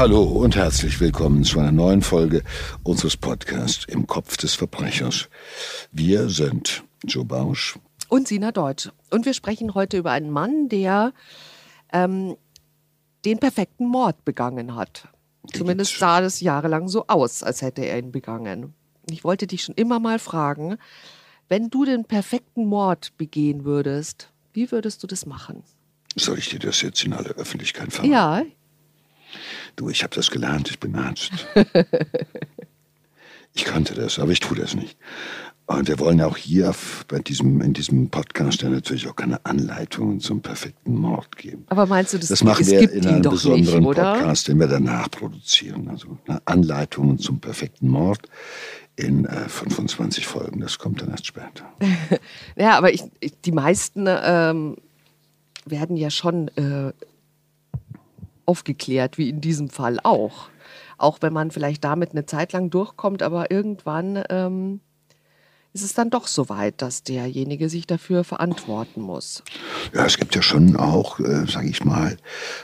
Hallo und herzlich willkommen zu einer neuen Folge unseres Podcasts Im Kopf des Verbrechers. Wir sind Joe Bausch und Sina Deutsch. Und wir sprechen heute über einen Mann, der ähm, den perfekten Mord begangen hat. Zumindest sah das jahrelang so aus, als hätte er ihn begangen. Ich wollte dich schon immer mal fragen, wenn du den perfekten Mord begehen würdest, wie würdest du das machen? Soll ich dir das jetzt in aller Öffentlichkeit verraten? Ja. Du, ich habe das gelernt, ich bin Arzt. ich kannte das, aber ich tue das nicht. Und wir wollen auch hier bei diesem, in diesem Podcast ja natürlich auch keine Anleitungen zum perfekten Mord geben. Aber meinst du, das, das machen wir in einem besonderen nicht, Podcast, den wir danach produzieren. Also Anleitungen zum perfekten Mord in äh, 25 Folgen. Das kommt dann erst später. ja, aber ich, ich, die meisten ähm, werden ja schon äh, aufgeklärt, wie in diesem Fall auch. Auch wenn man vielleicht damit eine Zeit lang durchkommt, aber irgendwann ähm, ist es dann doch so weit, dass derjenige sich dafür verantworten muss. Ja, es gibt ja schon auch, äh, sage ich mal,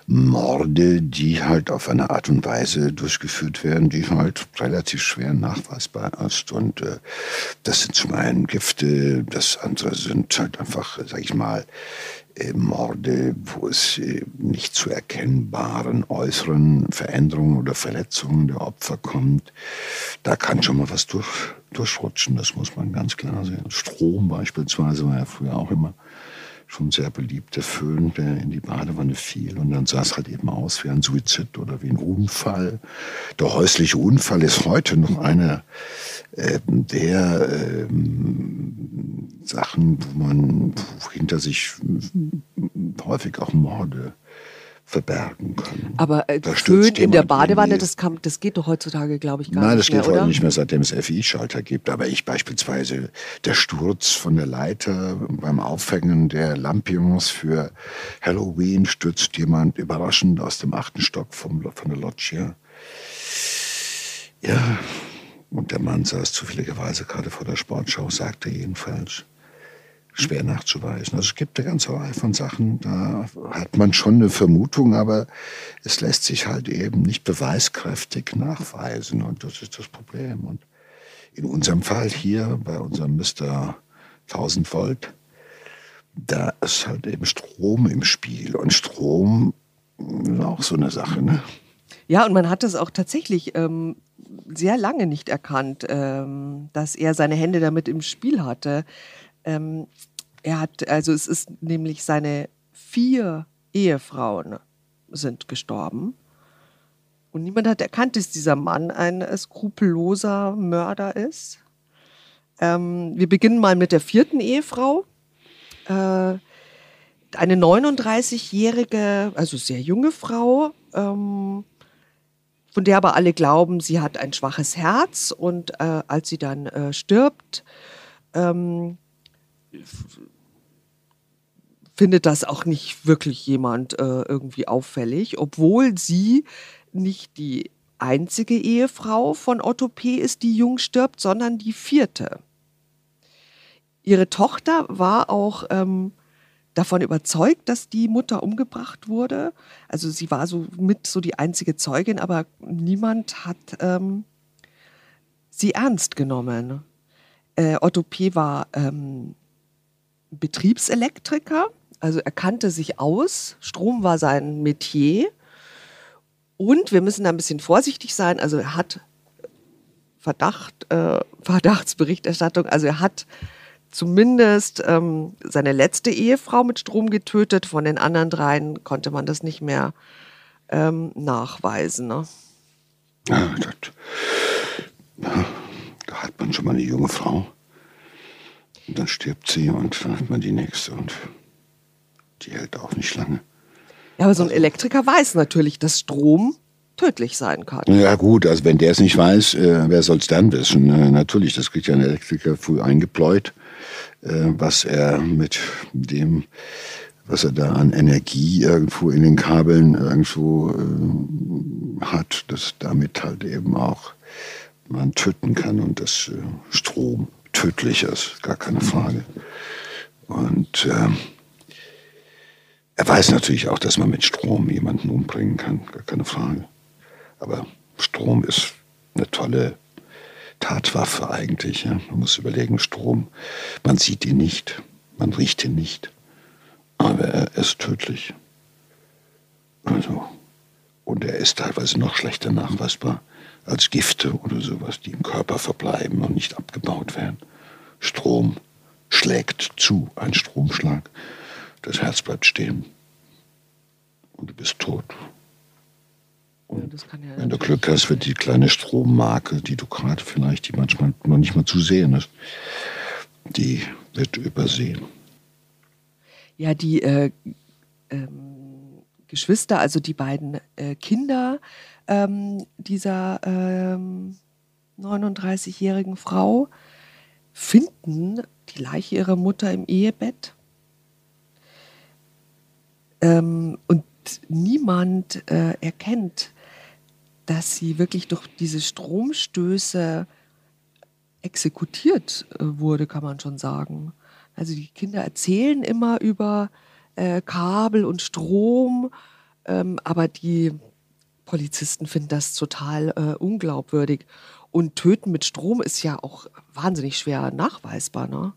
Morde, die halt auf eine Art und Weise durchgeführt werden, die halt relativ schwer nachweisbar ist. Und äh, das sind zum einen Gifte, das andere sind halt einfach, sage ich mal, Morde, wo es äh, nicht zu erkennbaren äußeren Veränderungen oder Verletzungen der Opfer kommt. Da kann schon mal was durch, durchrutschen, das muss man ganz klar sehen. Strom beispielsweise war ja früher auch immer schon sehr beliebt, Föhn, der in die Badewanne fiel. Und dann sah es halt eben aus wie ein Suizid oder wie ein Unfall. Der häusliche Unfall ist heute noch einer äh, der äh, Sachen, wo man hinter sich häufig auch Morde verbergen können. Aber äh, Föhn in der Badewanne, das, kann, das geht doch heutzutage, glaube ich, gar Nein, nicht mehr. Nein, das geht heute nicht mehr, seitdem es FI-Schalter gibt. Aber ich beispielsweise, der Sturz von der Leiter beim Aufhängen der Lampions für Halloween stürzt jemand überraschend aus dem achten Stock vom, von der Loggia. Ja, und der Mann saß zufälligerweise gerade vor der Sportschau, sagte jedenfalls schwer nachzuweisen. Also es gibt eine ganze Reihe von Sachen, da hat man schon eine Vermutung, aber es lässt sich halt eben nicht beweiskräftig nachweisen und das ist das Problem. Und in unserem Fall hier, bei unserem Mr. 1000 Volt, da ist halt eben Strom im Spiel und Strom ist auch so eine Sache, ne? Ja, und man hat es auch tatsächlich ähm, sehr lange nicht erkannt, ähm, dass er seine Hände damit im Spiel hatte. Ähm, er hat, also es ist nämlich seine vier Ehefrauen sind gestorben. Und niemand hat erkannt, dass dieser Mann ein skrupelloser Mörder ist. Ähm, wir beginnen mal mit der vierten Ehefrau. Äh, eine 39-jährige, also sehr junge Frau, ähm, von der aber alle glauben, sie hat ein schwaches Herz. Und äh, als sie dann äh, stirbt, ähm, findet das auch nicht wirklich jemand äh, irgendwie auffällig, obwohl sie nicht die einzige Ehefrau von Otto P. ist, die jung stirbt, sondern die vierte. Ihre Tochter war auch ähm, davon überzeugt, dass die Mutter umgebracht wurde. Also sie war so mit so die einzige Zeugin, aber niemand hat ähm, sie ernst genommen. Äh, Otto P. war ähm, Betriebselektriker, also er kannte sich aus. Strom war sein Metier. Und wir müssen da ein bisschen vorsichtig sein. Also er hat Verdacht, äh, Verdachtsberichterstattung. Also er hat zumindest ähm, seine letzte Ehefrau mit Strom getötet. Von den anderen dreien konnte man das nicht mehr ähm, nachweisen. Ne? Ja, das, ja, da hat man schon mal eine junge Frau. Und dann stirbt sie und dann hat man die nächste und die hält auch nicht lange. Ja, aber so ein Elektriker weiß natürlich, dass Strom tödlich sein kann. Ja gut, also wenn der es nicht weiß, äh, wer soll es dann wissen? Äh, natürlich, das kriegt ja ein Elektriker früh eingepläut, äh, was er mit dem, was er da an Energie irgendwo in den Kabeln irgendwo äh, hat, dass damit halt eben auch man töten kann und das äh, Strom tödlich ist, gar keine Frage. Und ähm, er weiß natürlich auch, dass man mit Strom jemanden umbringen kann, gar keine Frage. Aber Strom ist eine tolle Tatwaffe eigentlich. Ja. Man muss überlegen, Strom, man sieht ihn nicht, man riecht ihn nicht, aber er ist tödlich. Also, und er ist teilweise noch schlechter nachweisbar als Gifte oder sowas, die im Körper verbleiben und nicht abgebaut werden. Strom schlägt zu, ein Stromschlag. Das Herz bleibt stehen. Und du bist tot. Und ja, wenn du Glück hast, wird die kleine Strommarke, die du gerade vielleicht, die manchmal noch nicht mal zu sehen ist, die wird übersehen. Ja, die äh, ähm, Geschwister, also die beiden äh, Kinder ähm, dieser ähm, 39-jährigen Frau, finden die Leiche ihrer Mutter im Ehebett. Ähm, und niemand äh, erkennt, dass sie wirklich durch diese Stromstöße exekutiert äh, wurde, kann man schon sagen. Also die Kinder erzählen immer über äh, Kabel und Strom, ähm, aber die Polizisten finden das total äh, unglaubwürdig. Und Töten mit Strom ist ja auch wahnsinnig schwer nachweisbar, ne?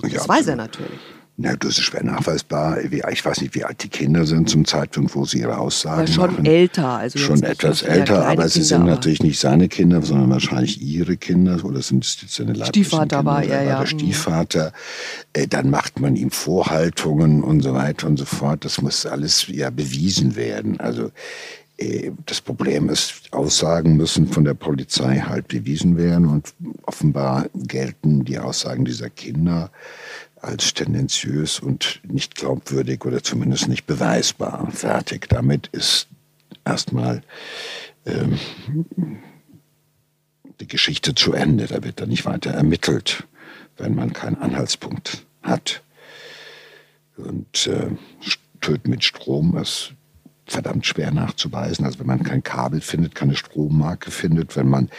Das ja, weiß er natürlich. Na, das ist schwer nachweisbar. Ich weiß nicht, wie alt die Kinder sind zum Zeitpunkt, wo sie ihre Aussagen aber schon machen. älter, also schon etwas älter, aber sie sind aber natürlich nicht seine Kinder, sondern wahrscheinlich ihre Kinder oder sind es seine leiblichen Stiefvater Kinder, war er, ja. Der mhm. Stiefvater. Äh, dann macht man ihm Vorhaltungen und so weiter und so fort. Das muss alles ja bewiesen werden. Also äh, das Problem ist, Aussagen müssen von der Polizei halt bewiesen werden und offenbar gelten die Aussagen dieser Kinder als tendenziös und nicht glaubwürdig oder zumindest nicht beweisbar. Fertig. Damit ist erstmal ähm, die Geschichte zu Ende. Da wird dann nicht weiter ermittelt, wenn man keinen Anhaltspunkt hat. Und äh, Töten mit Strom ist verdammt schwer nachzuweisen. Also wenn man kein Kabel findet, keine Strommarke findet, wenn man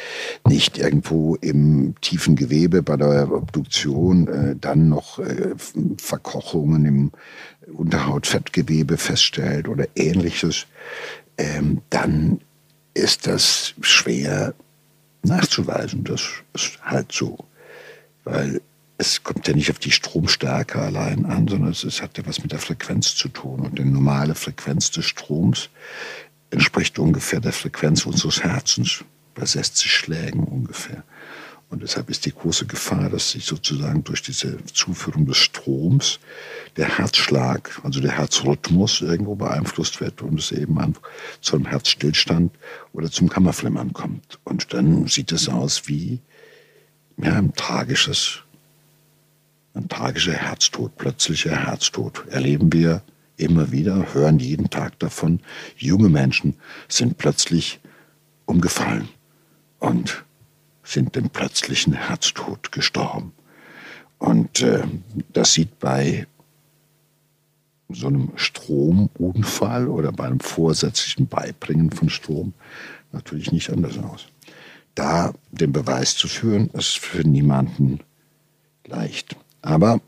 nicht irgendwo im tiefen Gewebe bei der Obduktion äh, dann noch äh, Verkochungen im Unterhautfettgewebe feststellt oder ähnliches, ähm, dann ist das schwer nachzuweisen. Das ist halt so. Weil es kommt ja nicht auf die Stromstärke allein an, sondern es, hat ja was mit der Frequenz zu tun. Und die normale Frequenz des Stroms entspricht ungefähr der Frequenz unseres Herzens, bei 60 Schlägen ungefähr. Und deshalb ist die große Gefahr, dass sich sozusagen durch diese Zuführung des Stroms der Herzschlag, also der Herzrhythmus irgendwo beeinflusst wird und es eben zu einem Herzstillstand oder zum Kammerflimmern kommt. Und dann sieht es aus wie ja, ein tragisches ein tragischer Herztod, plötzlicher Herztod erleben wir immer wieder, hören jeden Tag davon. Junge Menschen sind plötzlich umgefallen und sind dem plötzlichen Herztod gestorben. Und äh, das sieht bei so einem Stromunfall oder bei einem vorsätzlichen Beibringen von Strom natürlich nicht anders aus. Da den Beweis zu führen, ist für niemanden leicht. Aber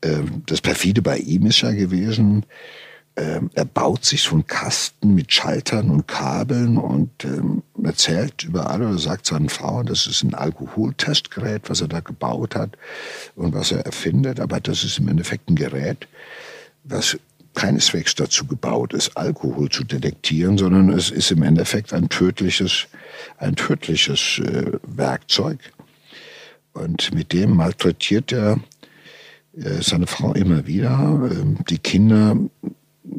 äh, das perfide bei ihm ist ja gewesen, äh, er baut sich so einen Kasten mit Schaltern und Kabeln und ähm, erzählt überall oder sagt seinen Frauen, das ist ein Alkoholtestgerät, was er da gebaut hat und was er erfindet. Aber das ist im Endeffekt ein Gerät, was keineswegs dazu gebaut ist, Alkohol zu detektieren, sondern es ist im Endeffekt ein tödliches, ein tödliches äh, Werkzeug, und mit dem malträtiert er äh, seine Frau immer wieder. Ähm, die Kinder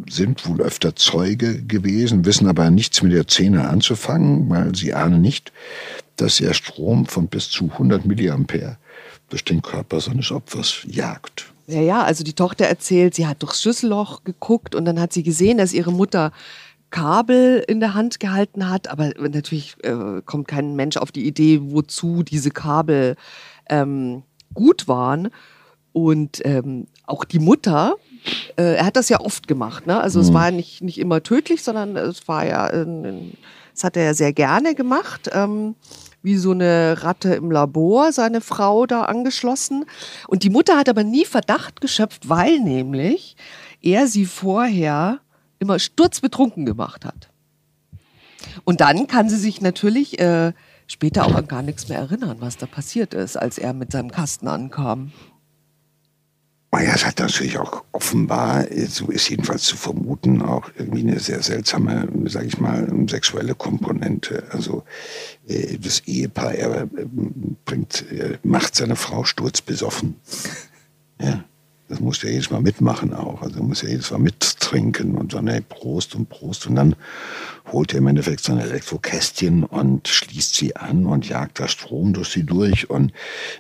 sind wohl öfter Zeuge gewesen, wissen aber nichts mit der Szene anzufangen, weil sie ahnen nicht, dass er Strom von bis zu 100 Milliampere durch den Körper seines Opfers jagt. Ja, ja, also die Tochter erzählt, sie hat durchs Schlüsselloch geguckt und dann hat sie gesehen, dass ihre Mutter Kabel in der Hand gehalten hat, aber natürlich äh, kommt kein Mensch auf die Idee, wozu diese Kabel ähm, gut waren. Und ähm, auch die Mutter, äh, er hat das ja oft gemacht, ne? Also mhm. es war nicht, nicht immer tödlich, sondern es war ja, es hat er ja sehr gerne gemacht. Ähm, wie so eine Ratte im Labor, seine Frau da angeschlossen. Und die Mutter hat aber nie Verdacht geschöpft, weil nämlich er sie vorher immer sturzbetrunken gemacht hat. Und dann kann sie sich natürlich äh, später auch an gar nichts mehr erinnern, was da passiert ist, als er mit seinem Kasten ankam. Naja, es hat natürlich auch offenbar, so ist jedenfalls zu vermuten, auch irgendwie eine sehr seltsame, sage ich mal, sexuelle Komponente. Also äh, das Ehepaar, er äh, bringt, er macht seine Frau sturzbesoffen. Ja. Das muss ja jedes Mal mitmachen auch. Also muss ja jedes Mal mittrinken und so, ne, Prost und Prost. Und dann holt er im Endeffekt sein Elektrokästchen und schließt sie an und jagt da Strom durch sie durch und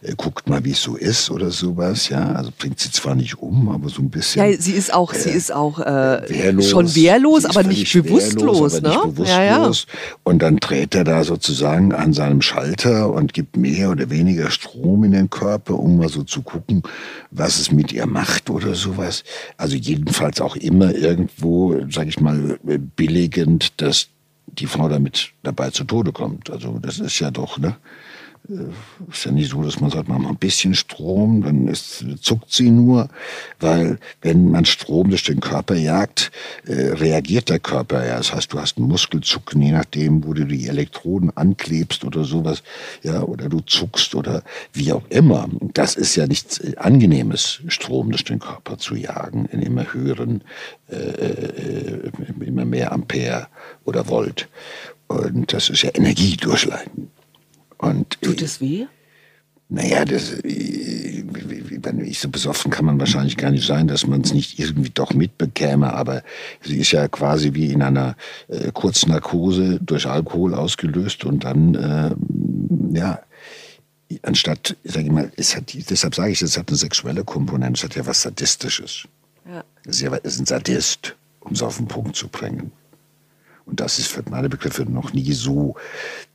äh, guckt mal, wie es so ist oder sowas. Ja, also bringt sie zwar nicht um, aber so ein bisschen. Ja, sie ist auch, äh, sie ist auch äh, wehrlos. schon wehrlos, aber nicht bewusstlos, wehrlos, ne? Nicht bewusstlos. Ja, ja. Und dann dreht er da sozusagen an seinem Schalter und gibt mehr oder weniger Strom in den Körper, um mal so zu gucken, was es mit ihr macht oder sowas. Also jedenfalls auch immer irgendwo, sag ich mal, billigend das die Frau damit dabei zu Tode kommt. Also das ist ja doch, ne? Äh, ist ja nicht so, dass man sagt, man macht ein bisschen Strom, dann ist, zuckt sie nur, weil wenn man Strom durch den Körper jagt, äh, reagiert der Körper ja. Das heißt, du hast einen Muskelzucken, je nachdem, wo du die Elektroden anklebst oder sowas, ja, oder du zuckst oder wie auch immer. Das ist ja nichts äh, Angenehmes, Strom durch den Körper zu jagen in immer höheren, äh, äh immer mehr Ampere oder Volt. Und das ist ja Energiedurchleiten. Und, Tut es weh? Naja, das, wenn ich so besoffen kann man wahrscheinlich gar nicht sein, dass man es nicht irgendwie doch mitbekäme, aber sie ist ja quasi wie in einer äh, Kurznarkose durch Alkohol ausgelöst und dann, äh, ja, anstatt, sag ich mal, es hat, deshalb sage ich, es hat eine sexuelle Komponente, es hat ja was Sadistisches. Ja. Ja ist ein Sadist, um es auf den Punkt zu bringen. Und das ist für meine Begriffe noch nie so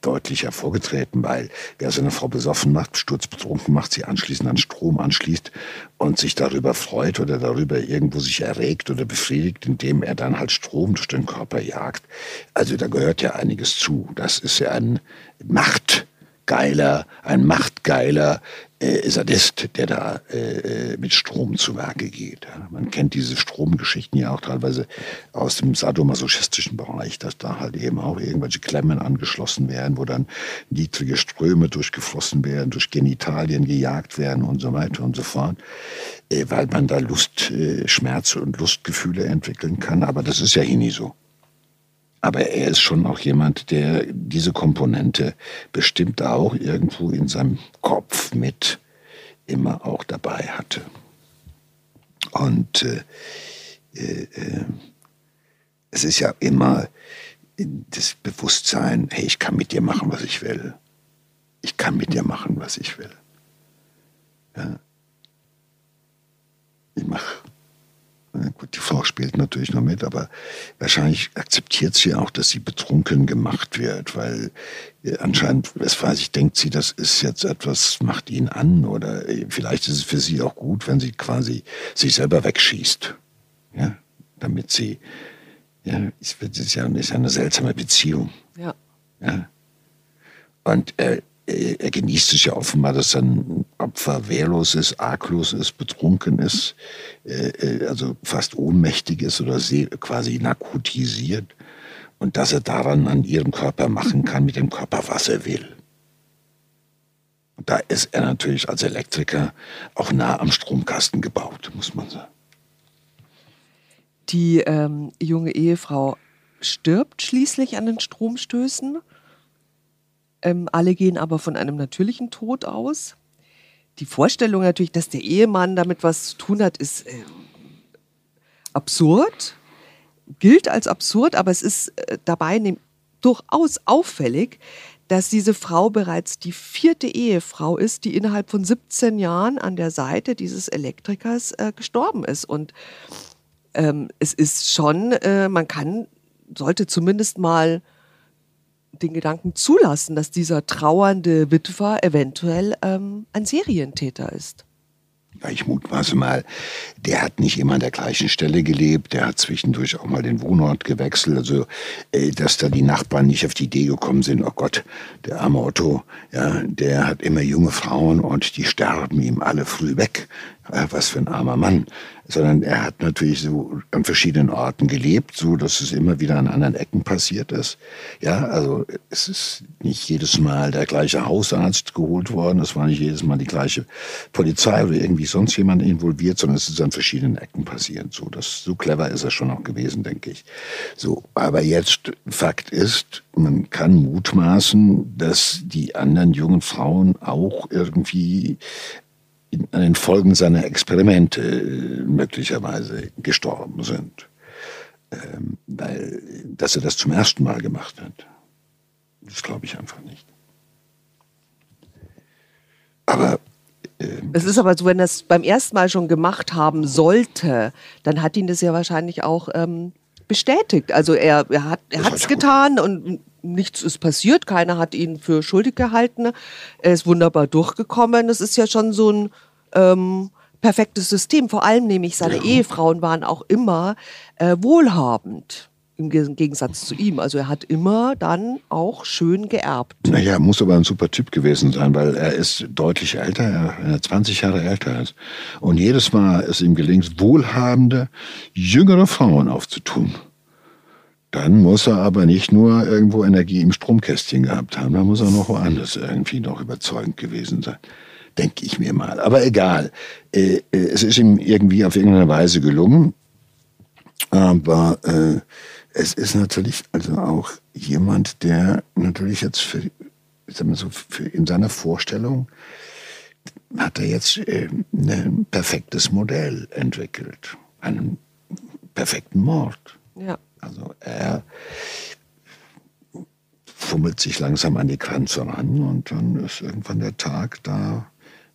deutlich hervorgetreten, weil wer seine Frau besoffen macht, sturzbetrunken macht, sie anschließend an Strom anschließt und sich darüber freut oder darüber irgendwo sich erregt oder befriedigt, indem er dann halt Strom durch den Körper jagt. Also da gehört ja einiges zu. Das ist ja ein Machtgeiler, ein Machtgeiler, äh, Sadist, der da äh, mit Strom zu Werke geht. Man kennt diese Stromgeschichten ja auch teilweise aus dem sadomasochistischen Bereich, dass da halt eben auch irgendwelche Klemmen angeschlossen werden, wo dann niedrige Ströme durchgeflossen werden, durch Genitalien gejagt werden und so weiter und so fort, äh, weil man da Lust, äh, Schmerz und Lustgefühle entwickeln kann. Aber das ist ja hier nie so. Aber er ist schon auch jemand, der diese Komponente bestimmt auch irgendwo in seinem Kopf mit immer auch dabei hatte. Und äh, äh, äh es ist ja immer das Bewusstsein, hey, ich kann mit dir machen, was ich will. Ich kann mit dir machen, was ich will. Ja. Ich mache Gut, die Frau spielt natürlich noch mit, aber wahrscheinlich akzeptiert sie auch, dass sie betrunken gemacht wird, weil äh, anscheinend, was weiß ich, denkt sie, das ist jetzt etwas, macht ihn an oder äh, vielleicht ist es für sie auch gut, wenn sie quasi sich selber wegschießt. Ja, damit sie, ja, es ist ja, ist ja eine seltsame Beziehung. Ja. ja. Und äh, äh, er genießt es ja offenbar, dass sein Opfer wehrlos ist, arglos ist, betrunken ist, äh, äh, also fast ohnmächtig ist oder quasi narkotisiert und dass er daran an ihrem Körper machen kann, mit dem Körper, was er will. Und da ist er natürlich als Elektriker auch nah am Stromkasten gebaut, muss man sagen. Die ähm, junge Ehefrau stirbt schließlich an den Stromstößen ähm, alle gehen aber von einem natürlichen Tod aus. Die Vorstellung natürlich, dass der Ehemann damit was zu tun hat, ist äh, absurd, gilt als absurd, aber es ist äh, dabei ne, durchaus auffällig, dass diese Frau bereits die vierte Ehefrau ist, die innerhalb von 17 Jahren an der Seite dieses Elektrikers äh, gestorben ist. Und ähm, es ist schon, äh, man kann, sollte zumindest mal den Gedanken zulassen, dass dieser trauernde Witwer eventuell ähm, ein Serientäter ist. Ja, ich mutmaße mal, der hat nicht immer an der gleichen Stelle gelebt, der hat zwischendurch auch mal den Wohnort gewechselt, also äh, dass da die Nachbarn nicht auf die Idee gekommen sind, oh Gott, der arme Otto, ja, der hat immer junge Frauen und die sterben ihm alle früh weg. Ja, was für ein armer Mann sondern er hat natürlich so an verschiedenen Orten gelebt, so dass es immer wieder an anderen Ecken passiert ist. Ja, also es ist nicht jedes Mal der gleiche Hausarzt geholt worden, es war nicht jedes Mal die gleiche Polizei oder irgendwie sonst jemand involviert, sondern es ist an verschiedenen Ecken passiert. So, das, so clever ist er schon auch gewesen, denke ich. So, aber jetzt Fakt ist, man kann mutmaßen, dass die anderen jungen Frauen auch irgendwie an den Folgen seiner Experimente äh, möglicherweise gestorben sind. Ähm, weil, dass er das zum ersten Mal gemacht hat, das glaube ich einfach nicht. Aber ähm, es ist aber so, wenn er es beim ersten Mal schon gemacht haben sollte, dann hat ihn das ja wahrscheinlich auch ähm, bestätigt. Also er, er hat es getan und nichts ist passiert, keiner hat ihn für schuldig gehalten. Er ist wunderbar durchgekommen. Das ist ja schon so ein ähm, perfektes System. Vor allem nämlich seine ja. Ehefrauen waren auch immer äh, wohlhabend im Gegensatz zu ihm. Also er hat immer dann auch schön geerbt. Naja, muss aber ein super Typ gewesen sein, weil er ist deutlich älter, er ist 20 Jahre älter ist. Und jedes Mal es ihm gelingt, wohlhabende, jüngere Frauen aufzutun. Dann muss er aber nicht nur irgendwo Energie im Stromkästchen gehabt haben, dann muss er noch woanders irgendwie noch überzeugend gewesen sein. Denke ich mir mal. Aber egal. Äh, äh, es ist ihm irgendwie auf irgendeine Weise gelungen. Aber äh, es ist natürlich also auch jemand, der natürlich jetzt für, sagen wir so, für in seiner Vorstellung hat er jetzt äh, ein perfektes Modell entwickelt. Einen perfekten Mord. Ja. Also er fummelt sich langsam an die Grenze ran und dann ist irgendwann der Tag, da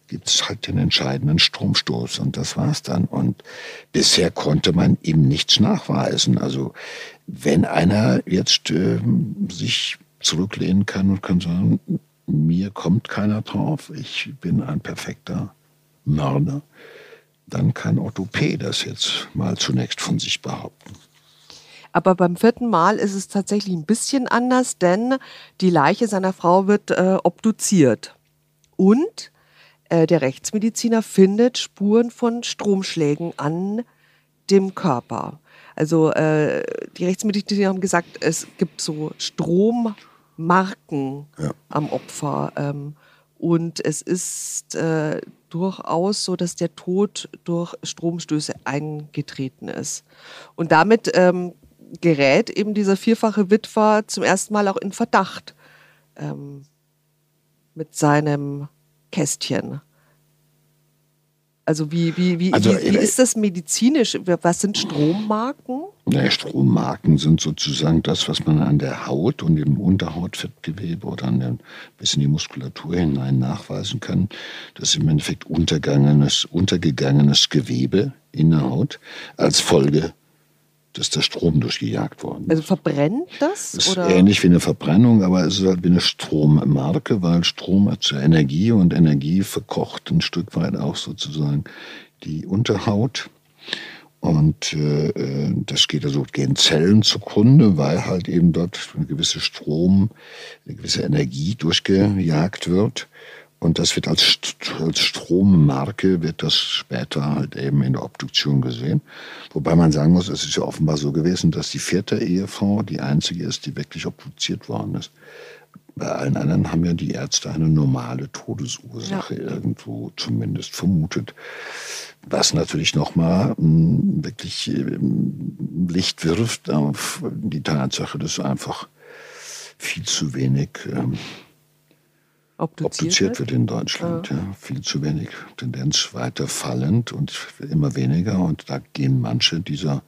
gibt es halt den entscheidenden Stromstoß und das war's dann. Und bisher konnte man ihm nichts nachweisen. Also wenn einer jetzt äh, sich zurücklehnen kann und kann sagen, mir kommt keiner drauf, ich bin ein perfekter Mörder, dann kann Otto P. das jetzt mal zunächst von sich behaupten. Aber beim vierten Mal ist es tatsächlich ein bisschen anders, denn die Leiche seiner Frau wird äh, obduziert. Und der Rechtsmediziner findet Spuren von Stromschlägen an dem Körper. Also äh, die Rechtsmediziner haben gesagt, es gibt so Strommarken ja. am Opfer. Ähm, und es ist äh, durchaus so, dass der Tod durch Stromstöße eingetreten ist. Und damit ähm, gerät eben dieser vierfache Witwer zum ersten Mal auch in Verdacht ähm, mit seinem Kästchen. Also wie, wie, wie, also, wie, wie, ist das medizinisch? Was sind Strommarken? Ja, Strommarken sind sozusagen das, was man an der Haut und im Unterhautfettgewebe oder an den, bis in die Muskulatur hinein nachweisen kann. Das ist im Endeffekt untergegangenes, untergegangenes Gewebe in der Haut als Folge dass der Strom durchgejagt worden ist. Also verbrennt das? das ist oder? ähnlich wie eine Verbrennung, aber es ist halt wie eine Strommarke, weil Strom zur Energie und Energie verkocht ein Stück weit auch sozusagen die Unterhaut. Und äh, das geht also gehen Zellen zugrunde, weil halt eben dort eine gewisse Strom, eine gewisse Energie durchgejagt wird. Und das wird als, als Strommarke, wird das später halt eben in der Obduktion gesehen. Wobei man sagen muss, es ist ja offenbar so gewesen, dass die vierte Ehefrau die einzige ist, die wirklich obduziert worden ist. Bei allen anderen haben ja die Ärzte eine normale Todesursache ja. irgendwo zumindest vermutet. Was natürlich nochmal hm, wirklich hm, Licht wirft auf die Tatsache, dass einfach viel zu wenig ähm, obduziert, obduziert wird in Deutschland. Ja. ja. Viel zu wenig. Tendenz weiter fallend und immer weniger. Und da gehen manche dieser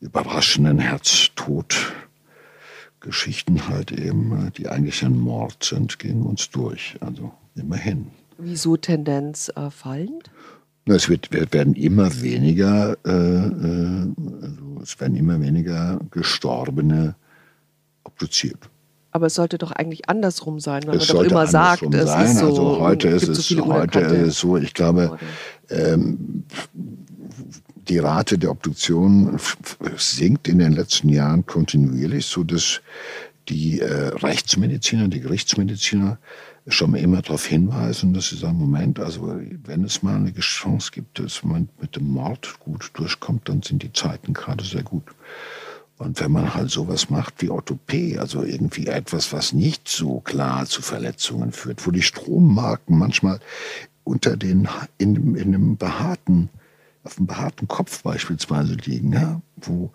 überraschenden Herztod-Geschichten halt eben, die eigentlich ein Mord sind, gehen uns durch. Also immerhin. Wieso Tendenz äh, fallend? Es wird, werden immer weniger, äh, äh, also es werden immer weniger Gestorbene obduziert. Aber es sollte doch eigentlich andersrum sein, weil es man doch immer sagt, sein. es ist so. Also heute ist es, so heute ist es so, ich glaube, ähm, die Rate der Obduktion sinkt in den letzten Jahren kontinuierlich, so dass die äh, Rechtsmediziner, die Gerichtsmediziner schon immer darauf hinweisen, dass sie sagen, Moment, also wenn es mal eine Chance gibt, dass man mit dem Mord gut durchkommt, dann sind die Zeiten gerade sehr gut. Und wenn man halt sowas macht wie Orthopie, also irgendwie etwas, was nicht so klar zu Verletzungen führt, wo die Strommarken manchmal unter den, in, in einem behaarten, auf dem behaarten Kopf beispielsweise liegen, ja, wo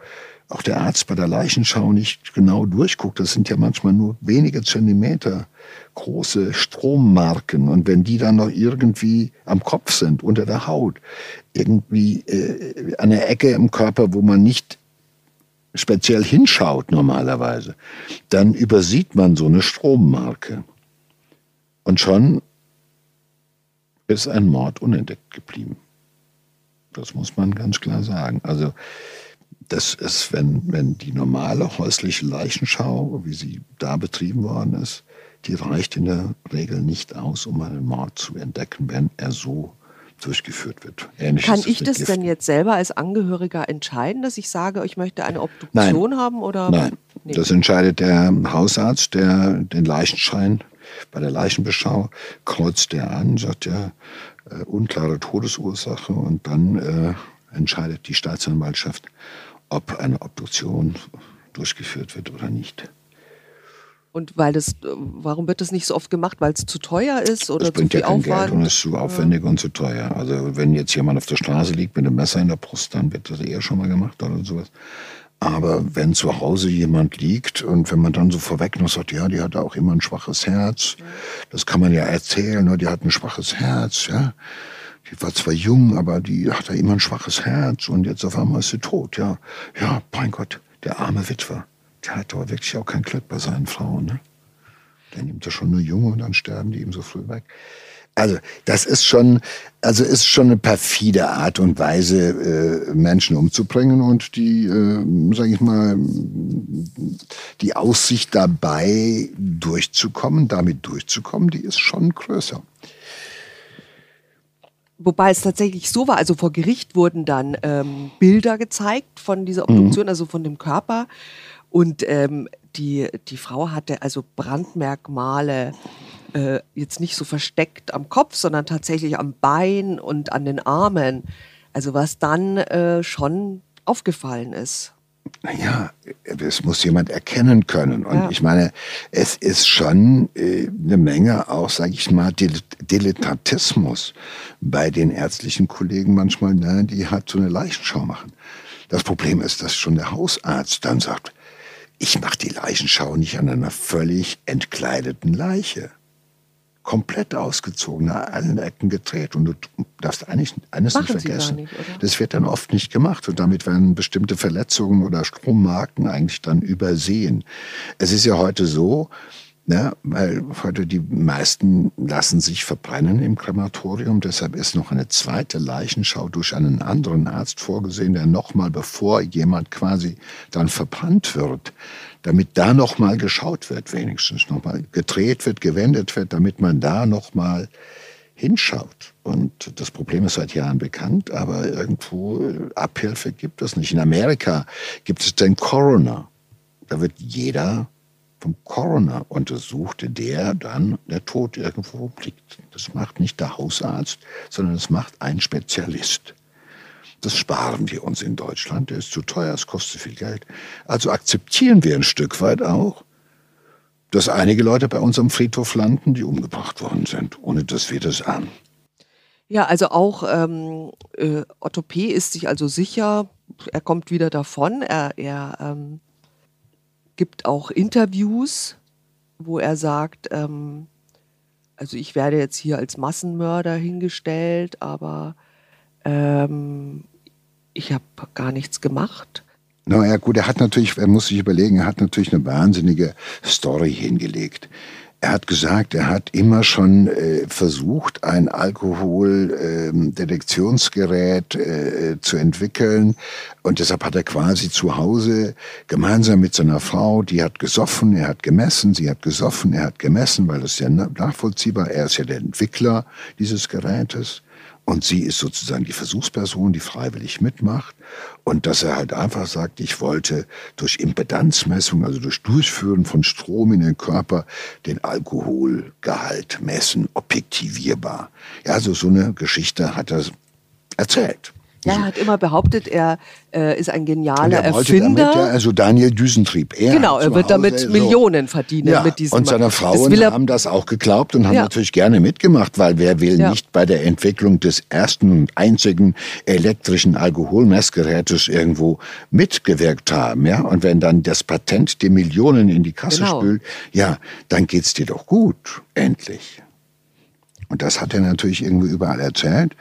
auch der Arzt bei der Leichenschau nicht genau durchguckt. Das sind ja manchmal nur wenige Zentimeter große Strommarken. Und wenn die dann noch irgendwie am Kopf sind, unter der Haut, irgendwie äh, an der Ecke im Körper, wo man nicht speziell hinschaut normalerweise, dann übersieht man so eine Strommarke. Und schon ist ein Mord unentdeckt geblieben. Das muss man ganz klar sagen. Also das ist, wenn, wenn die normale häusliche Leichenschau, wie sie da betrieben worden ist, die reicht in der Regel nicht aus, um einen Mord zu entdecken, wenn er so durchgeführt wird. Ähnliches Kann ich das denn jetzt selber als Angehöriger entscheiden, dass ich sage, ich möchte eine Obduktion Nein. haben? Oder? Nein, nee. das entscheidet der Hausarzt, der den Leichenschein bei der Leichenbeschau kreuzt der an, sagt ja, äh, unklare Todesursache und dann äh, entscheidet die Staatsanwaltschaft, ob eine Obduktion durchgeführt wird oder nicht. Und weil das, warum wird das nicht so oft gemacht? Weil es zu teuer ist oder das bringt zu viel ja kein Aufwand? Geld und ist zu aufwendig ja. und zu teuer. Also wenn jetzt jemand auf der Straße liegt mit einem Messer in der Brust, dann wird das eher schon mal gemacht oder sowas. Aber wenn zu Hause jemand liegt und wenn man dann so vorweg noch sagt, ja, die hat auch immer ein schwaches Herz, das kann man ja erzählen, ne, die hat ein schwaches Herz, ja. Die war zwar jung, aber die hatte immer ein schwaches Herz und jetzt auf einmal ist sie tot, ja. Ja, mein Gott, der arme Witwer der hat aber wirklich auch kein Glück bei seinen Frauen. Ne? Der nimmt ja schon nur Junge und dann sterben die ihm so früh weg. Also das ist schon, also ist schon eine perfide Art und Weise, äh, Menschen umzubringen und die, äh, sage ich mal, die Aussicht dabei durchzukommen, damit durchzukommen, die ist schon größer. Wobei es tatsächlich so war, also vor Gericht wurden dann ähm, Bilder gezeigt von dieser Obduktion, mhm. also von dem Körper. Und ähm, die, die Frau hatte also Brandmerkmale äh, jetzt nicht so versteckt am Kopf, sondern tatsächlich am Bein und an den Armen. Also was dann äh, schon aufgefallen ist. Naja, es muss jemand erkennen können. Und ja. ich meine, es ist schon äh, eine Menge auch, sage ich mal, Dilettantismus bei den ärztlichen Kollegen manchmal, ne, die halt so eine Leichenschau machen. Das Problem ist, dass schon der Hausarzt dann sagt, ich mache die Leichenschau nicht an einer völlig entkleideten Leiche. Komplett ausgezogen, nach allen Ecken gedreht. Und du darfst eigentlich eines Machen nicht vergessen. Nicht, das wird dann oft nicht gemacht. Und damit werden bestimmte Verletzungen oder Strommarken eigentlich dann übersehen. Es ist ja heute so, Ne? Weil heute die meisten lassen sich verbrennen im Krematorium. Deshalb ist noch eine zweite Leichenschau durch einen anderen Arzt vorgesehen, der nochmal, bevor jemand quasi dann verbrannt wird, damit da nochmal geschaut wird, wenigstens nochmal gedreht wird, gewendet wird, damit man da nochmal hinschaut. Und das Problem ist seit Jahren bekannt, aber irgendwo Abhilfe gibt es nicht. In Amerika gibt es den Coroner. Da wird jeder vom Coroner untersuchte, der dann der Tod irgendwo liegt. Das macht nicht der Hausarzt, sondern das macht ein Spezialist. Das sparen wir uns in Deutschland. Der ist zu teuer, es kostet viel Geld. Also akzeptieren wir ein Stück weit auch, dass einige Leute bei uns am Friedhof landen, die umgebracht worden sind, ohne dass wir das ahnen. Ja, also auch ähm, äh, Otto P. ist sich also sicher, er kommt wieder davon. Er, er ähm, gibt auch Interviews, wo er sagt, ähm, also ich werde jetzt hier als Massenmörder hingestellt, aber ähm, ich habe gar nichts gemacht. Naja, gut, er hat natürlich, er muss sich überlegen, er hat natürlich eine wahnsinnige Story hingelegt. Er hat gesagt, er hat immer schon äh, versucht, ein Alkoholdetektionsgerät äh, äh, zu entwickeln. Und deshalb hat er quasi zu Hause gemeinsam mit seiner Frau, die hat gesoffen, er hat gemessen, sie hat gesoffen, er hat gemessen, weil das ja nachvollziehbar, er ist ja der Entwickler dieses Gerätes. Und sie ist sozusagen die Versuchsperson, die freiwillig mitmacht. Und dass er halt einfach sagt, ich wollte durch Impedanzmessung, also durch Durchführen von Strom in den Körper, den Alkoholgehalt messen, objektivierbar. Ja, also so eine Geschichte hat er erzählt. Ja, er hat immer behauptet, er äh, ist ein genialer Erfinder. Damit, also Daniel Düsentrieb. Er genau, er wird damit so. Millionen verdienen ja, mit diesem. Und seine Frauen das haben das auch geglaubt und haben ja. natürlich gerne mitgemacht, weil wer will ja. nicht bei der Entwicklung des ersten und einzigen elektrischen Alkoholmessgerätes irgendwo mitgewirkt haben, ja? Und wenn dann das Patent die Millionen in die Kasse genau. spült, ja, dann geht's dir doch gut, endlich. Und das hat er natürlich irgendwie überall erzählt.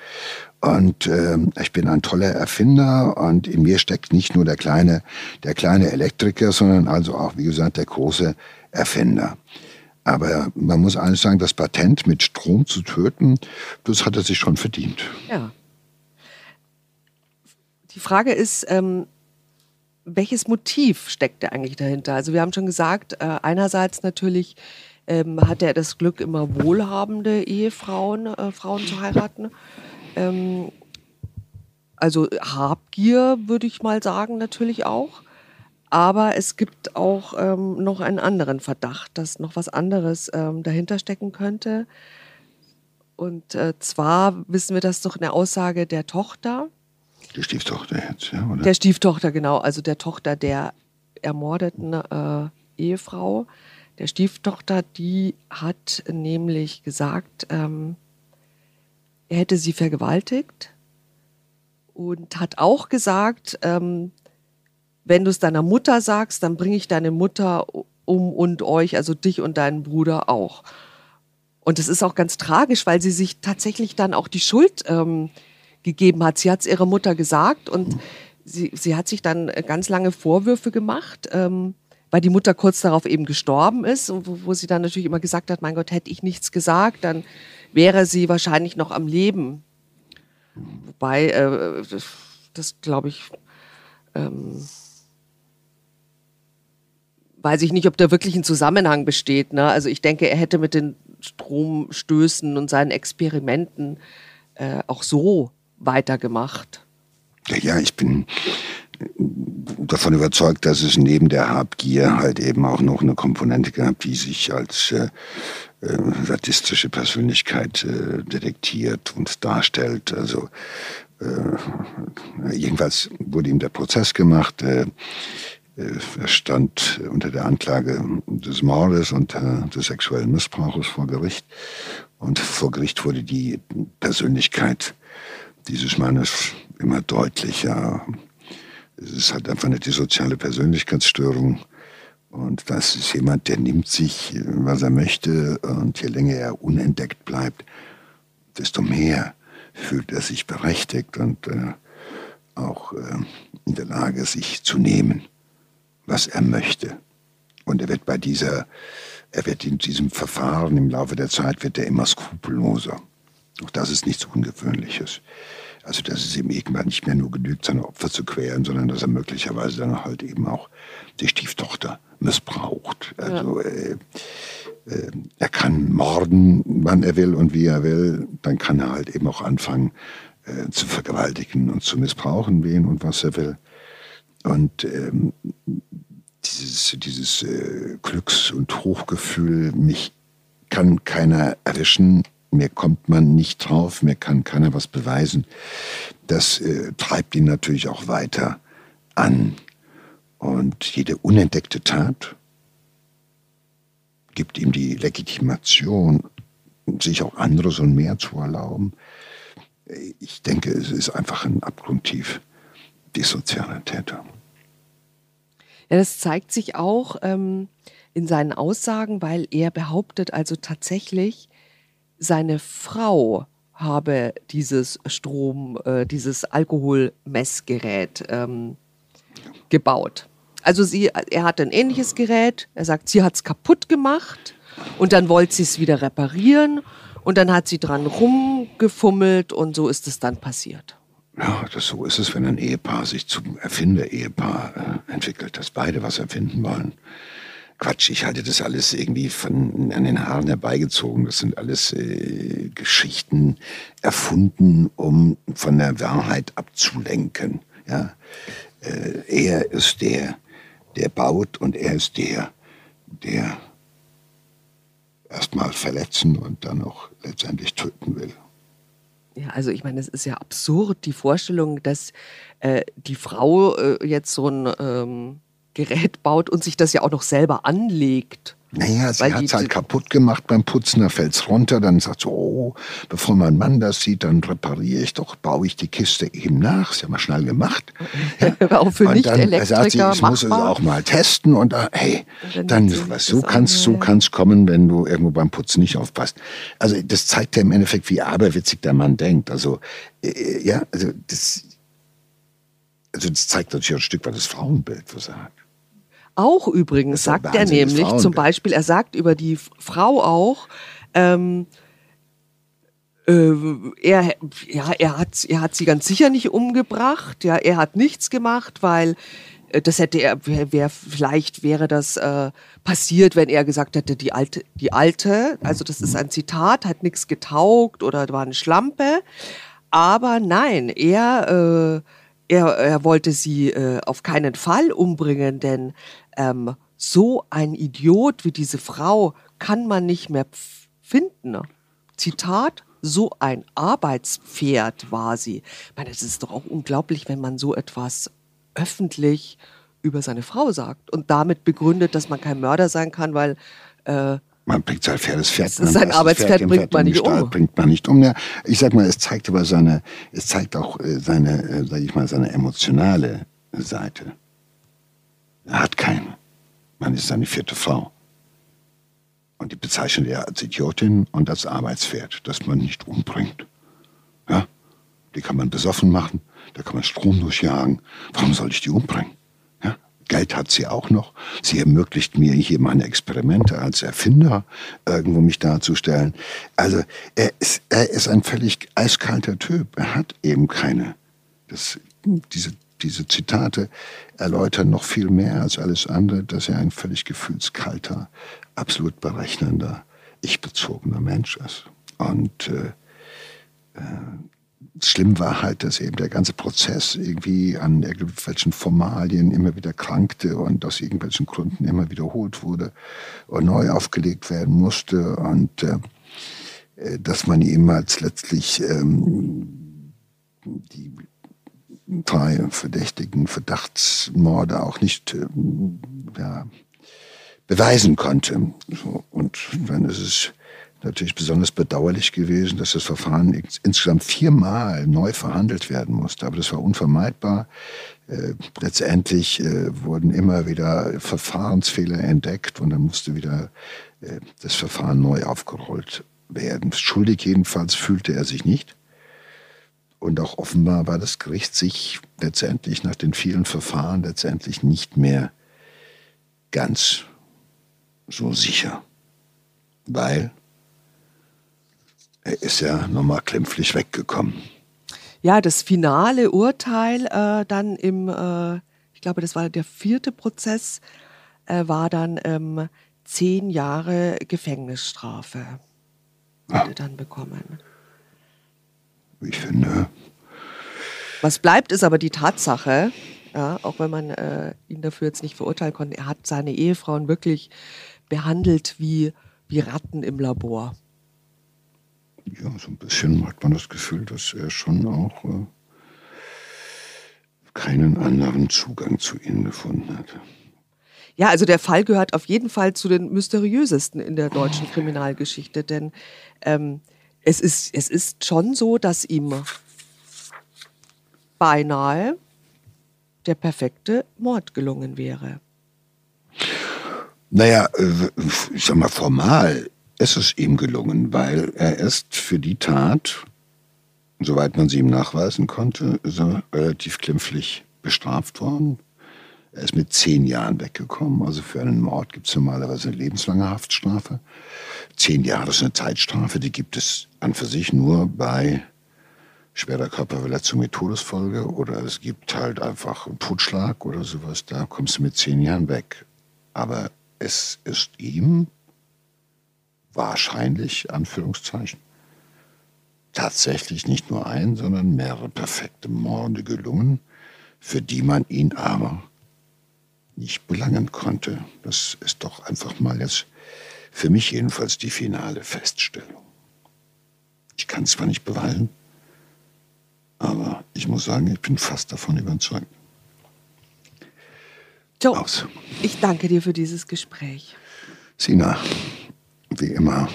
Und äh, ich bin ein toller Erfinder und in mir steckt nicht nur der kleine, der kleine Elektriker, sondern also auch, wie gesagt, der große Erfinder. Aber man muss eines sagen, das Patent mit Strom zu töten, das hat er sich schon verdient. Ja. Die Frage ist, ähm, welches Motiv steckt er eigentlich dahinter? Also wir haben schon gesagt, äh, einerseits natürlich ähm, hat er das Glück, immer wohlhabende Ehefrauen, äh, Frauen zu heiraten. Ähm, also Habgier würde ich mal sagen, natürlich auch. Aber es gibt auch ähm, noch einen anderen Verdacht, dass noch was anderes ähm, dahinter stecken könnte. Und äh, zwar wissen wir das doch in der Aussage der Tochter. Der Stieftochter jetzt, ja, oder? Der Stieftochter, genau. Also der Tochter der ermordeten äh, Ehefrau. Der Stieftochter, die hat nämlich gesagt, ähm, er hätte sie vergewaltigt und hat auch gesagt, ähm, wenn du es deiner Mutter sagst, dann bringe ich deine Mutter um und euch, also dich und deinen Bruder auch. Und es ist auch ganz tragisch, weil sie sich tatsächlich dann auch die Schuld ähm, gegeben hat. Sie hat es ihrer Mutter gesagt und sie, sie hat sich dann ganz lange Vorwürfe gemacht, ähm, weil die Mutter kurz darauf eben gestorben ist, und wo, wo sie dann natürlich immer gesagt hat, mein Gott, hätte ich nichts gesagt, dann wäre sie wahrscheinlich noch am Leben. Wobei, äh, das, das glaube ich, ähm, weiß ich nicht, ob da wirklich ein Zusammenhang besteht. Ne? Also ich denke, er hätte mit den Stromstößen und seinen Experimenten äh, auch so weitergemacht. Ja, ja, ich bin davon überzeugt, dass es neben der Habgier halt eben auch noch eine Komponente gab, die sich als äh, äh, sadistische Persönlichkeit äh, detektiert und darstellt. Also äh, jedenfalls wurde ihm der Prozess gemacht. Äh, äh, er stand unter der Anklage des Mordes und äh, des sexuellen Missbrauchs vor Gericht. Und vor Gericht wurde die Persönlichkeit dieses Mannes immer deutlicher. Es ist halt einfach eine dissoziale Persönlichkeitsstörung. Und das ist jemand, der nimmt sich, was er möchte. Und je länger er unentdeckt bleibt, desto mehr fühlt er sich berechtigt und äh, auch äh, in der Lage, sich zu nehmen, was er möchte. Und er wird bei dieser, er wird in diesem Verfahren im Laufe der Zeit wird er immer skrupelloser. Auch das ist nichts Ungewöhnliches. Also dass es ihm irgendwann nicht mehr nur genügt, seine Opfer zu quälen, sondern dass er möglicherweise dann halt eben auch die Stieftochter missbraucht. Also ja. äh, äh, er kann morden, wann er will und wie er will. Dann kann er halt eben auch anfangen äh, zu vergewaltigen und zu missbrauchen, wen und was er will. Und ähm, dieses, dieses äh, Glücks- und Hochgefühl, mich kann keiner erwischen, mir kommt man nicht drauf, mir kann keiner was beweisen. Das äh, treibt ihn natürlich auch weiter an. Und jede unentdeckte Tat gibt ihm die Legitimation, sich auch anderes und mehr zu erlauben. Ich denke, es ist einfach ein abgrundtief dissozialer Täter. Ja, das zeigt sich auch ähm, in seinen Aussagen, weil er behauptet also tatsächlich, seine Frau habe dieses Strom, äh, dieses Alkoholmessgerät ähm, gebaut. Also sie, er hatte ein ähnliches Gerät. Er sagt, sie hat es kaputt gemacht und dann wollte sie es wieder reparieren und dann hat sie dran rumgefummelt und so ist es dann passiert. Ja, das so ist es, wenn ein Ehepaar sich zum Erfinder-Ehepaar äh, entwickelt, dass beide was erfinden wollen Quatsch, ich halte das alles irgendwie von an den Haaren herbeigezogen. Das sind alles äh, Geschichten erfunden, um von der Wahrheit abzulenken. Ja? Äh, er ist der, der baut und er ist der, der erstmal verletzen und dann auch letztendlich töten will. Ja, also ich meine, es ist ja absurd, die Vorstellung, dass äh, die Frau äh, jetzt so ein ähm, Gerät baut und sich das ja auch noch selber anlegt. Naja, sie hat es halt kaputt gemacht beim Putzen, da fällt es runter, dann sagt sie, oh, bevor mein Mann das sieht, dann repariere ich doch, baue ich die Kiste eben nach. Ist ja mal schnell gemacht. Ja. auch für nicht Elektriker sagt sie, ich muss es auch mal testen und äh, hey, und dann, dann was, so kannst so kann's kommen, wenn du irgendwo beim Putzen nicht aufpasst. Also das zeigt ja im Endeffekt, wie aberwitzig der Mann denkt. Also äh, ja, also das, also das zeigt natürlich ein Stück weit das Frauenbild, was er hat. Auch übrigens sagt er nämlich zum Beispiel, er sagt über die Frau auch, ähm, äh, er, ja, er, hat, er hat sie ganz sicher nicht umgebracht, ja, er hat nichts gemacht, weil äh, das hätte er, wär, wär, vielleicht wäre das äh, passiert, wenn er gesagt hätte, die alte, die alte, also das ist ein Zitat, hat nichts getaugt oder war eine Schlampe. Aber nein, er, äh, er, er wollte sie äh, auf keinen Fall umbringen, denn ähm, so ein Idiot wie diese Frau kann man nicht mehr finden. Zitat, so ein Arbeitspferd war sie. Ich meine, es ist doch auch unglaublich, wenn man so etwas öffentlich über seine Frau sagt und damit begründet, dass man kein Mörder sein kann, weil äh, man bringt sein Pferd, das Pferd. Sein Arbeitspferd Pferd bringt man nicht um. Bringt man nicht um. Ja, ich sag mal, es zeigt aber seine, es zeigt auch äh, seine, äh, sag ich mal, seine emotionale Seite. Er hat keine. Man ist seine vierte Frau. Und die bezeichnet er als Idiotin und als Arbeitspferd, das man nicht umbringt. Ja? Die kann man besoffen machen, da kann man Strom durchjagen. Warum soll ich die umbringen? Ja? Geld hat sie auch noch. Sie ermöglicht mir hier meine Experimente als Erfinder irgendwo mich darzustellen. Also er ist, er ist ein völlig eiskalter Typ. Er hat eben keine. Das, diese diese Zitate erläutern noch viel mehr als alles andere, dass er ein völlig gefühlskalter, absolut berechnender, ich-bezogener Mensch ist. Und äh, äh, schlimm war halt, dass eben der ganze Prozess irgendwie an irgendwelchen Formalien immer wieder krankte und aus irgendwelchen Gründen immer wiederholt wurde und neu aufgelegt werden musste und äh, äh dass man ihm als letztlich ähm, die drei verdächtigen Verdachtsmorde auch nicht äh, ja, beweisen konnte. Und dann ist es natürlich besonders bedauerlich gewesen, dass das Verfahren insgesamt viermal neu verhandelt werden musste. Aber das war unvermeidbar. Äh, letztendlich äh, wurden immer wieder Verfahrensfehler entdeckt und dann musste wieder äh, das Verfahren neu aufgerollt werden. Schuldig jedenfalls fühlte er sich nicht. Und auch offenbar war das Gericht sich letztendlich nach den vielen Verfahren letztendlich nicht mehr ganz so sicher. Weil er ist ja nochmal klimpflich weggekommen. Ja, das finale Urteil äh, dann im, äh, ich glaube, das war der vierte Prozess, äh, war dann ähm, zehn Jahre Gefängnisstrafe. Hat er dann bekommen ich finde. Was bleibt, ist aber die Tatsache, ja, auch wenn man äh, ihn dafür jetzt nicht verurteilen konnte, er hat seine Ehefrauen wirklich behandelt wie, wie Ratten im Labor. Ja, so ein bisschen hat man das Gefühl, dass er schon auch äh, keinen anderen Zugang zu ihnen gefunden hat. Ja, also der Fall gehört auf jeden Fall zu den mysteriösesten in der deutschen Kriminalgeschichte, denn ähm, es ist, es ist schon so, dass ihm beinahe der perfekte Mord gelungen wäre. Naja, äh, ich sag mal, formal ist es ihm gelungen, weil er ist für die Tat, soweit man sie ihm nachweisen konnte, so relativ klimpflich bestraft worden. Er ist mit zehn Jahren weggekommen. Also für einen Mord gibt es normalerweise eine lebenslange Haftstrafe. Zehn Jahre ist eine Zeitstrafe, die gibt es an für sich nur bei schwerer Körperverletzung mit Todesfolge oder es gibt halt einfach einen Totschlag oder sowas. Da kommst du mit zehn Jahren weg. Aber es ist ihm wahrscheinlich, Anführungszeichen, tatsächlich nicht nur ein, sondern mehrere perfekte Morde gelungen, für die man ihn aber nicht belangen konnte. Das ist doch einfach mal jetzt für mich jedenfalls die finale Feststellung. Ich kann es zwar nicht beweisen, aber ich muss sagen, ich bin fast davon überzeugt. Joe, Aus. ich danke dir für dieses Gespräch. Sina, wie immer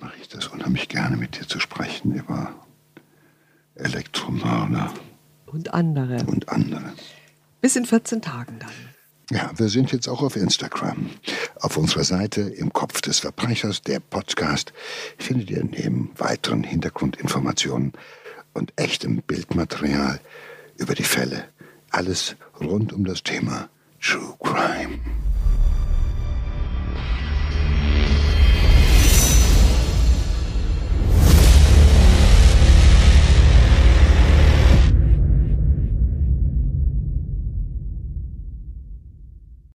mache ich das unheimlich gerne, mit dir zu sprechen über Elektromörder. Und andere. Und andere. Bis in 14 Tagen dann. Ja, wir sind jetzt auch auf Instagram. Auf unserer Seite im Kopf des Verbrechers, der Podcast, findet ihr neben weiteren Hintergrundinformationen und echtem Bildmaterial über die Fälle alles rund um das Thema True Crime.